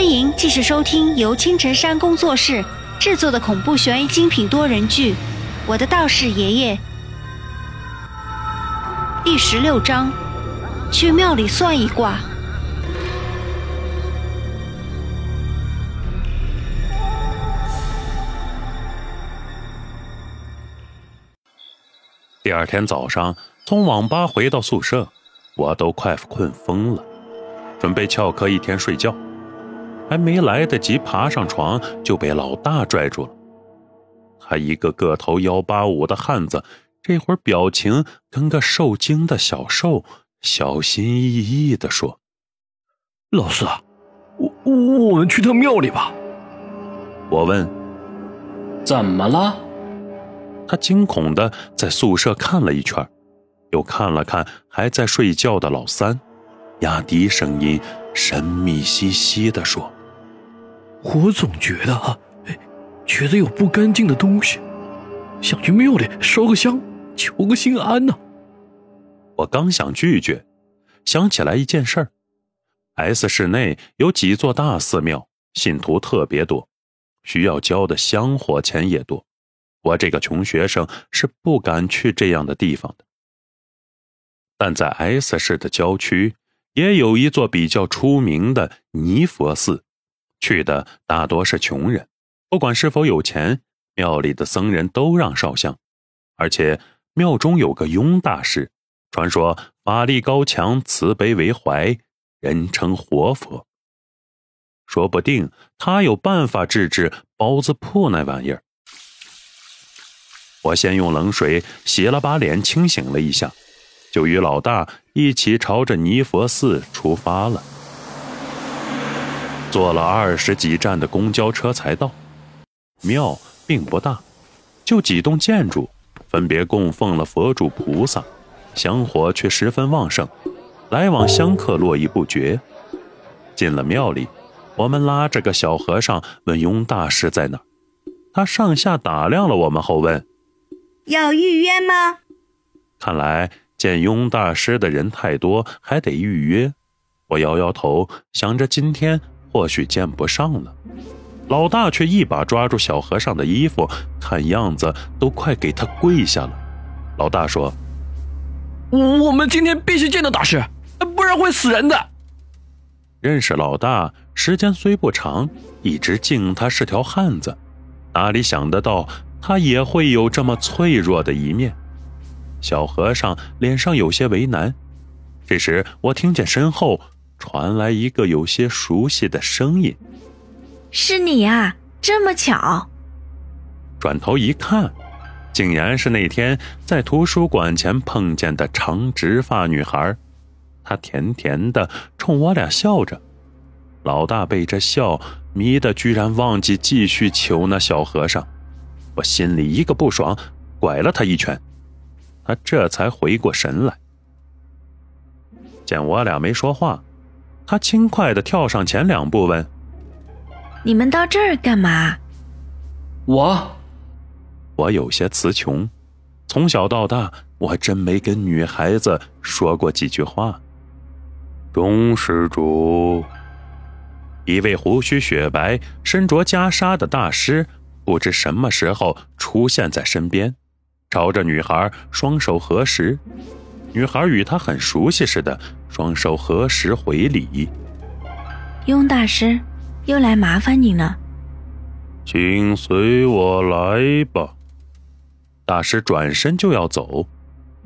欢迎继续收听由青城山工作室制作的恐怖悬疑精品多人剧《我的道士爷爷》第十六章：去庙里算一卦。第二天早上，从网吧回到宿舍，我都快困疯了，准备翘课一天睡觉，还没来得及爬上床，就被老大拽住了。他一个个头幺八五的汉子，这会儿表情跟个受惊的小兽，小心翼翼地说：“老四，我我们去趟庙里吧。”我问：“怎么了？”他惊恐的在宿舍看了一圈，又看了看还在睡觉的老三，压低声音，神秘兮兮的说：“我总觉得啊，觉得有不干净的东西，想去庙里烧个香，求个心安呢。”我刚想拒绝，想起来一件事儿：S 市内有几座大寺庙，信徒特别多，需要交的香火钱也多。我这个穷学生是不敢去这样的地方的，但在 S 市的郊区也有一座比较出名的泥佛寺，去的大多是穷人，不管是否有钱，庙里的僧人都让烧香，而且庙中有个雍大师，传说法力高强，慈悲为怀，人称活佛，说不定他有办法治治包子铺那玩意儿。我先用冷水洗了把脸，清醒了一下，就与老大一起朝着泥佛寺出发了。坐了二十几站的公交车才到。庙并不大，就几栋建筑，分别供奉了佛主菩萨，香火却十分旺盛，来往香客络绎不绝。进了庙里，我们拉着个小和尚问雍大师在哪他上下打量了我们后问。要预约吗？看来见雍大师的人太多，还得预约。我摇摇头，想着今天或许见不上了。老大却一把抓住小和尚的衣服，看样子都快给他跪下了。老大说：“我们今天必须见到大师，不然会死人的。”认识老大时间虽不长，一直敬他是条汉子，哪里想得到？他也会有这么脆弱的一面。小和尚脸上有些为难。这时，我听见身后传来一个有些熟悉的声音：“是你啊，这么巧！”转头一看，竟然是那天在图书馆前碰见的长直发女孩。她甜甜的冲我俩笑着。老大被这笑迷的，居然忘记继续求那小和尚。我心里一个不爽，拐了他一拳，他这才回过神来。见我俩没说话，他轻快的跳上前两步问：“你们到这儿干嘛？”我，我有些词穷，从小到大我真没跟女孩子说过几句话。钟施主，一位胡须雪白、身着袈裟的大师。不知什么时候出现在身边，朝着女孩双手合十，女孩与他很熟悉似的，双手合十回礼。雍大师，又来麻烦你了，请随我来吧。大师转身就要走，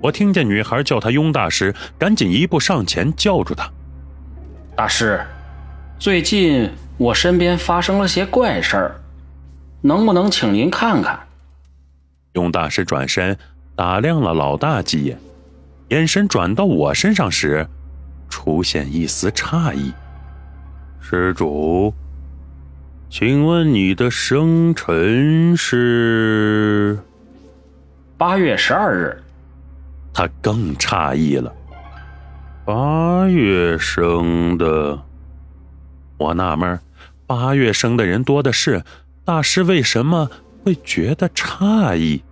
我听见女孩叫他雍大师，赶紧一步上前叫住他。大师，最近我身边发生了些怪事儿。能不能请您看看？雍大师转身打量了老大几眼，眼神转到我身上时，出现一丝诧异。施主，请问你的生辰是？八月十二日。他更诧异了。八月生的，我纳闷八月生的人多的是。大师为什么会觉得诧异？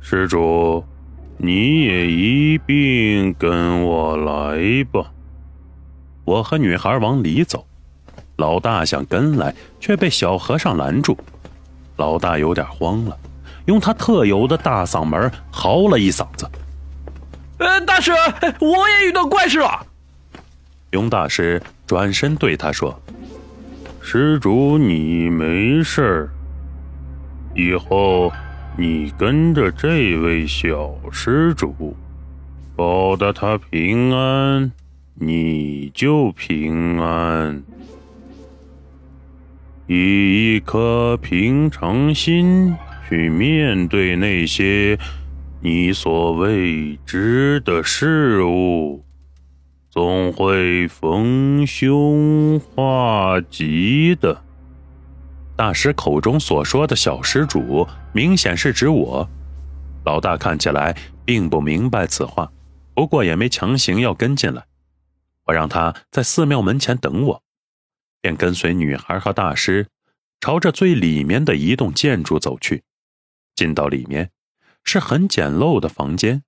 施主，你也一并跟我来吧。我和女孩往里走，老大想跟来，却被小和尚拦住。老大有点慌了，用他特有的大嗓门嚎了一嗓子：“呃，大师，我也遇到怪事了。”雍大师转身对他说：“施主，你没事以后你跟着这位小施主，保得他平安，你就平安。”以一颗平常心去面对那些你所未知的事物，总会逢凶化吉的。大师口中所说的小施主，明显是指我。老大看起来并不明白此话，不过也没强行要跟进来。我让他在寺庙门前等我。便跟随女孩和大师，朝着最里面的一栋建筑走去。进到里面，是很简陋的房间。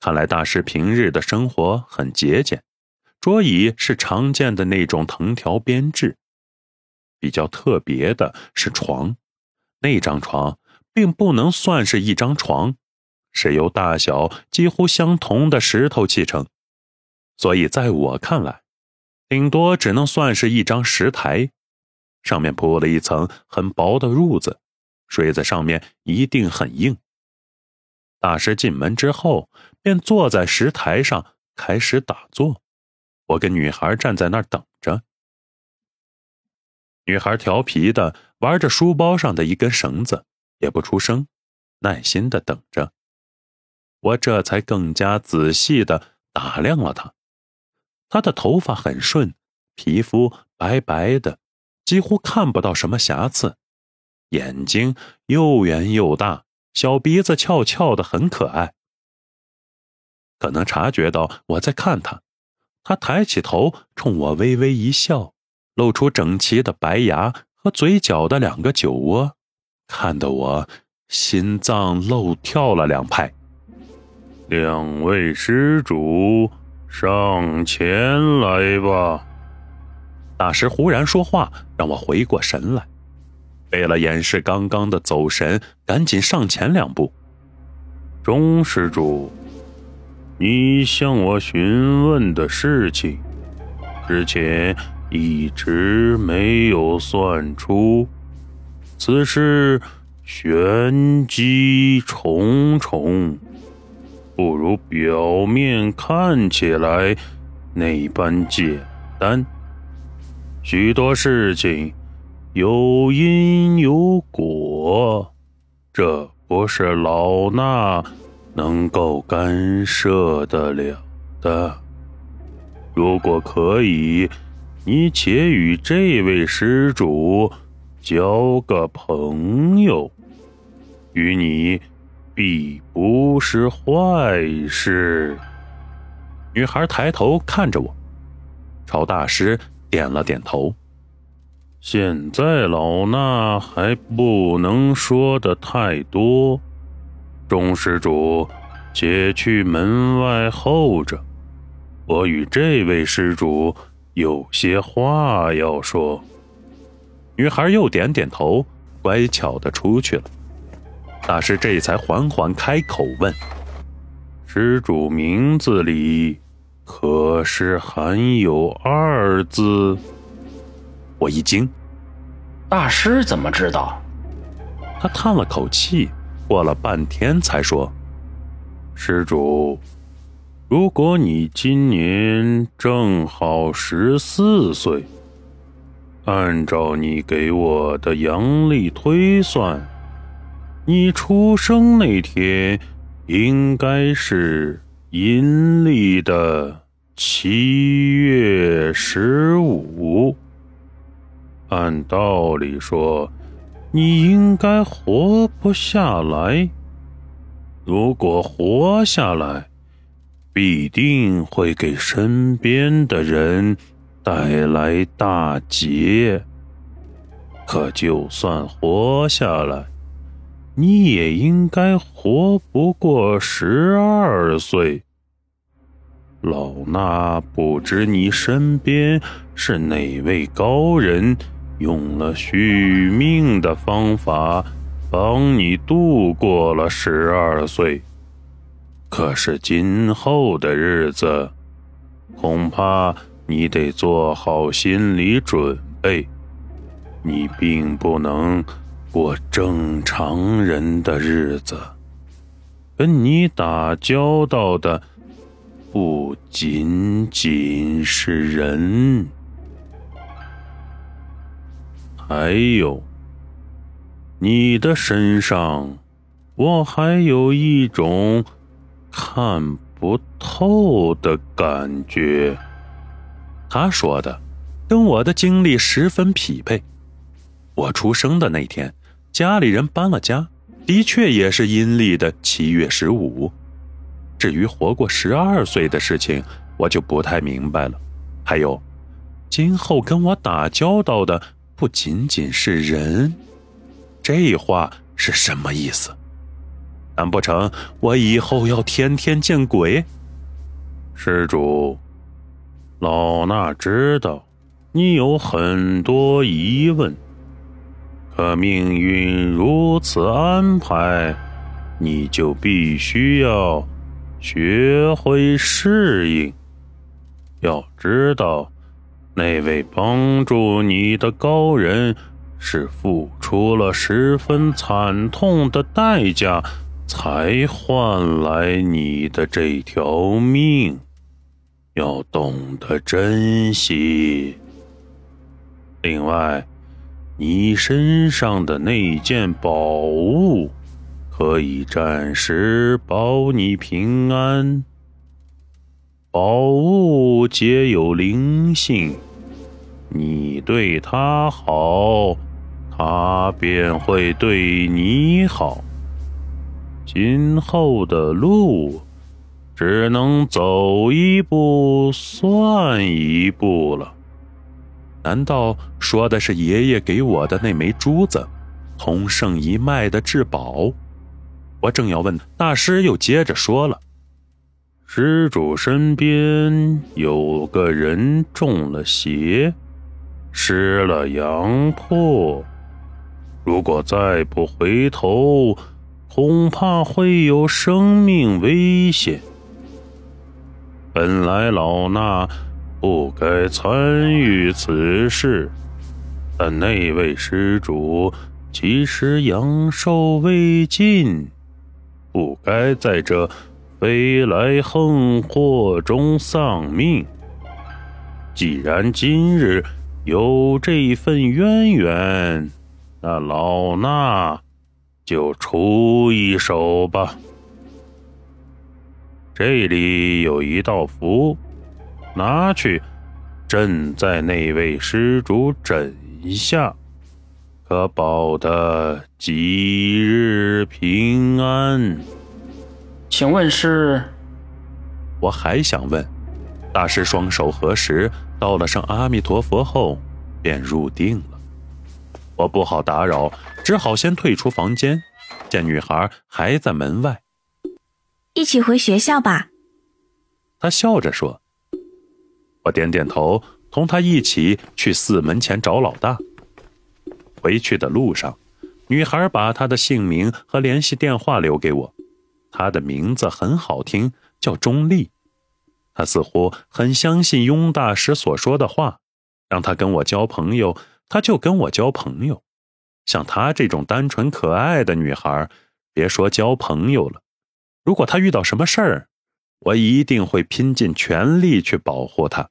看来大师平日的生活很节俭，桌椅是常见的那种藤条编制。比较特别的是床，那张床并不能算是一张床，是由大小几乎相同的石头砌成，所以在我看来。顶多只能算是一张石台，上面铺了一层很薄的褥子，睡在上面一定很硬。大师进门之后，便坐在石台上开始打坐。我跟女孩站在那儿等着。女孩调皮的玩着书包上的一根绳子，也不出声，耐心的等着。我这才更加仔细的打量了她。他的头发很顺，皮肤白白的，几乎看不到什么瑕疵。眼睛又圆又大，小鼻子翘翘的，很可爱。可能察觉到我在看他，他抬起头冲我微微一笑，露出整齐的白牙和嘴角的两个酒窝，看得我心脏漏跳了两拍。两位施主。上前来吧！大师忽然说话，让我回过神来。为了掩饰刚刚的走神，赶紧上前两步。钟施主，你向我询问的事情，之前一直没有算出，此事玄机重重。不如表面看起来那般简单。许多事情有因有果，这不是老衲能够干涉得了的。如果可以，你且与这位施主交个朋友，与你。必不是坏事。女孩抬头看着我，朝大师点了点头。现在老衲还不能说的太多，钟施主，且去门外候着。我与这位施主有些话要说。女孩又点点头，乖巧的出去了。大师这才缓缓开口问：“施主名字里可是含有二字？”我一惊，大师怎么知道？他叹了口气，过了半天才说：“施主，如果你今年正好十四岁，按照你给我的阳历推算。”你出生那天应该是阴历的七月十五。按道理说，你应该活不下来。如果活下来，必定会给身边的人带来大劫。可就算活下来，你也应该活不过十二岁。老衲不知你身边是哪位高人，用了续命的方法，帮你度过了十二岁。可是今后的日子，恐怕你得做好心理准备，你并不能过正常人的日子。跟你打交道的不仅仅是人，还有你的身上，我还有一种看不透的感觉。他说的跟我的经历十分匹配。我出生的那天，家里人搬了家。的确也是阴历的七月十五。至于活过十二岁的事情，我就不太明白了。还有，今后跟我打交道的不仅仅是人，这话是什么意思？难不成我以后要天天见鬼？施主，老衲知道你有很多疑问。可命运如此安排，你就必须要学会适应。要知道，那位帮助你的高人是付出了十分惨痛的代价，才换来你的这条命，要懂得珍惜。另外。你身上的那件宝物，可以暂时保你平安。宝物皆有灵性，你对它好，它便会对你好。今后的路，只能走一步算一步了。难道说的是爷爷给我的那枚珠子，同圣一脉的至宝？我正要问，大师又接着说了：“施主身边有个人中了邪，失了阳魄，如果再不回头，恐怕会有生命危险。本来老衲……”不该参与此事，但那位施主其实阳寿未尽，不该在这飞来横祸中丧命。既然今日有这份渊源，那老衲就出一手吧。这里有一道符。拿去，朕在那位施主枕下，可保得吉日平安。请问是？我还想问。大师双手合十，道了声阿弥陀佛后，便入定了。我不好打扰，只好先退出房间。见女孩还在门外，一起回学校吧。他笑着说。我点点头，同他一起去寺门前找老大。回去的路上，女孩把她的姓名和联系电话留给我。她的名字很好听，叫钟丽。她似乎很相信雍大师所说的话，让她跟我交朋友，她就跟我交朋友。像她这种单纯可爱的女孩，别说交朋友了，如果她遇到什么事儿，我一定会拼尽全力去保护她。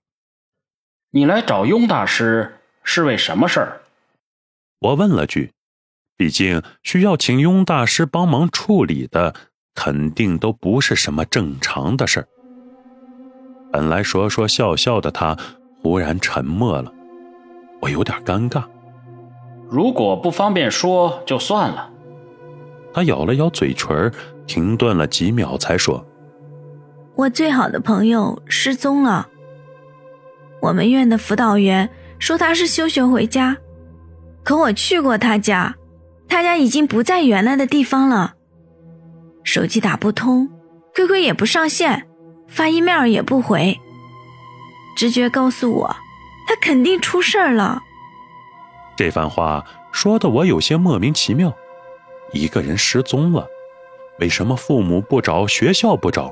你来找雍大师是为什么事儿？我问了句，毕竟需要请雍大师帮忙处理的，肯定都不是什么正常的事儿。本来说说笑笑的他，忽然沉默了，我有点尴尬。如果不方便说，就算了。他咬了咬嘴唇，停顿了几秒，才说：“我最好的朋友失踪了。”我们院的辅导员说他是休学回家，可我去过他家，他家已经不在原来的地方了。手机打不通，QQ 也不上线，发 email 也不回。直觉告诉我，他肯定出事儿了。这番话说的我有些莫名其妙。一个人失踪了，为什么父母不找，学校不找，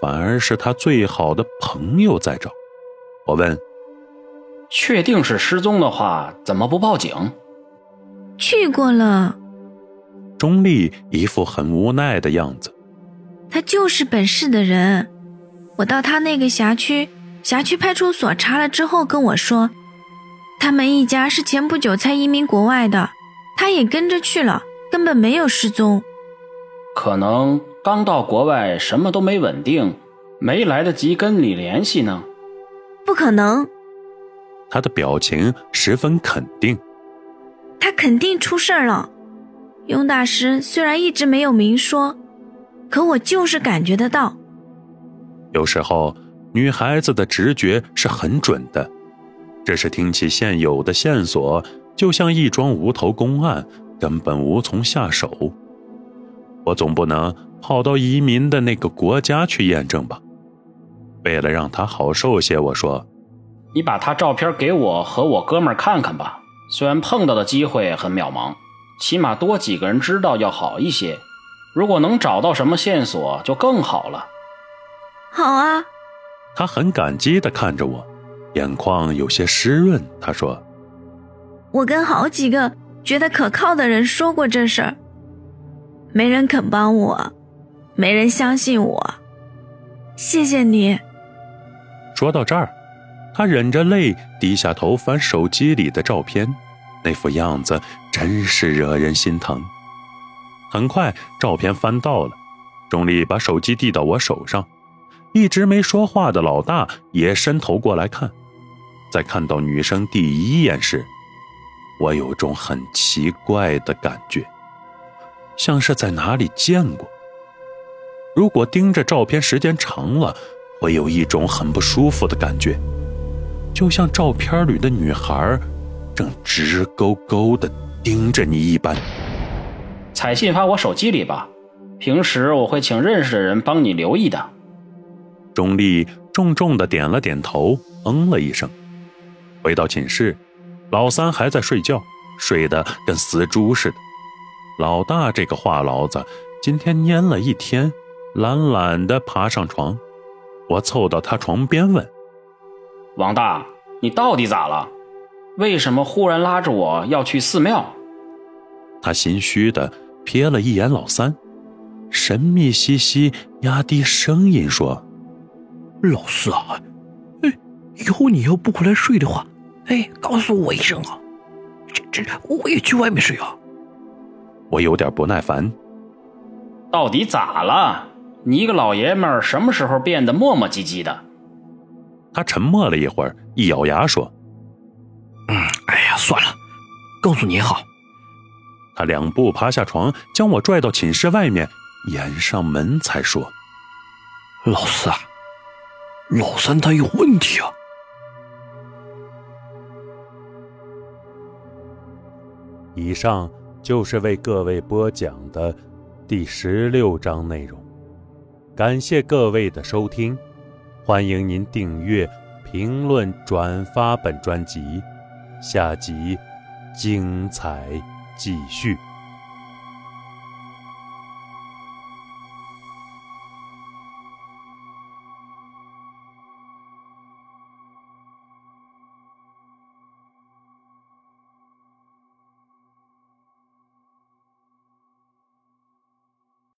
反而是他最好的朋友在找？我问：“确定是失踪的话，怎么不报警？”去过了。钟丽一副很无奈的样子。他就是本市的人，我到他那个辖区辖区派出所查了之后跟我说，他们一家是前不久才移民国外的，他也跟着去了。根本没有失踪，可能刚到国外，什么都没稳定，没来得及跟你联系呢。不可能，他的表情十分肯定。他肯定出事儿了。雍大师虽然一直没有明说，可我就是感觉得到。有时候，女孩子的直觉是很准的，这是听起现有的线索，就像一桩无头公案。根本无从下手，我总不能跑到移民的那个国家去验证吧？为了让他好受些，我说：“你把他照片给我和我哥们看看吧。虽然碰到的机会很渺茫，起码多几个人知道要好一些。如果能找到什么线索，就更好了。”好啊，他很感激地看着我，眼眶有些湿润。他说：“我跟好几个。”觉得可靠的人说过这事儿，没人肯帮我，没人相信我。谢谢你。说到这儿，他忍着泪低下头翻手机里的照片，那副样子真是惹人心疼。很快，照片翻到了，钟丽把手机递到我手上，一直没说话的老大也伸头过来看，在看到女生第一眼时。我有种很奇怪的感觉，像是在哪里见过。如果盯着照片时间长了，会有一种很不舒服的感觉，就像照片里的女孩正直勾勾的盯着你一般。彩信发我手机里吧，平时我会请认识的人帮你留意的。钟丽重重的点了点头，嗯了一声，回到寝室。老三还在睡觉，睡得跟死猪似的。老大这个话痨子，今天蔫了一天，懒懒地爬上床。我凑到他床边问：“王大，你到底咋了？为什么忽然拉着我要去寺庙？”他心虚地瞥了一眼老三，神秘兮兮，压低声音说：“老四啊，哎，以后你要不回来睡的话。”哎，告诉我一声啊！这这，我也去外面睡啊。我有点不耐烦。到底咋了？你一个老爷们儿，什么时候变得磨磨唧唧的？他沉默了一会儿，一咬牙说：“嗯，哎呀，算了，告诉你好。”他两步爬下床，将我拽到寝室外面，掩上门才说：“老四啊，老三他有问题啊。”以上就是为各位播讲的第十六章内容，感谢各位的收听，欢迎您订阅、评论、转发本专辑，下集精彩继续。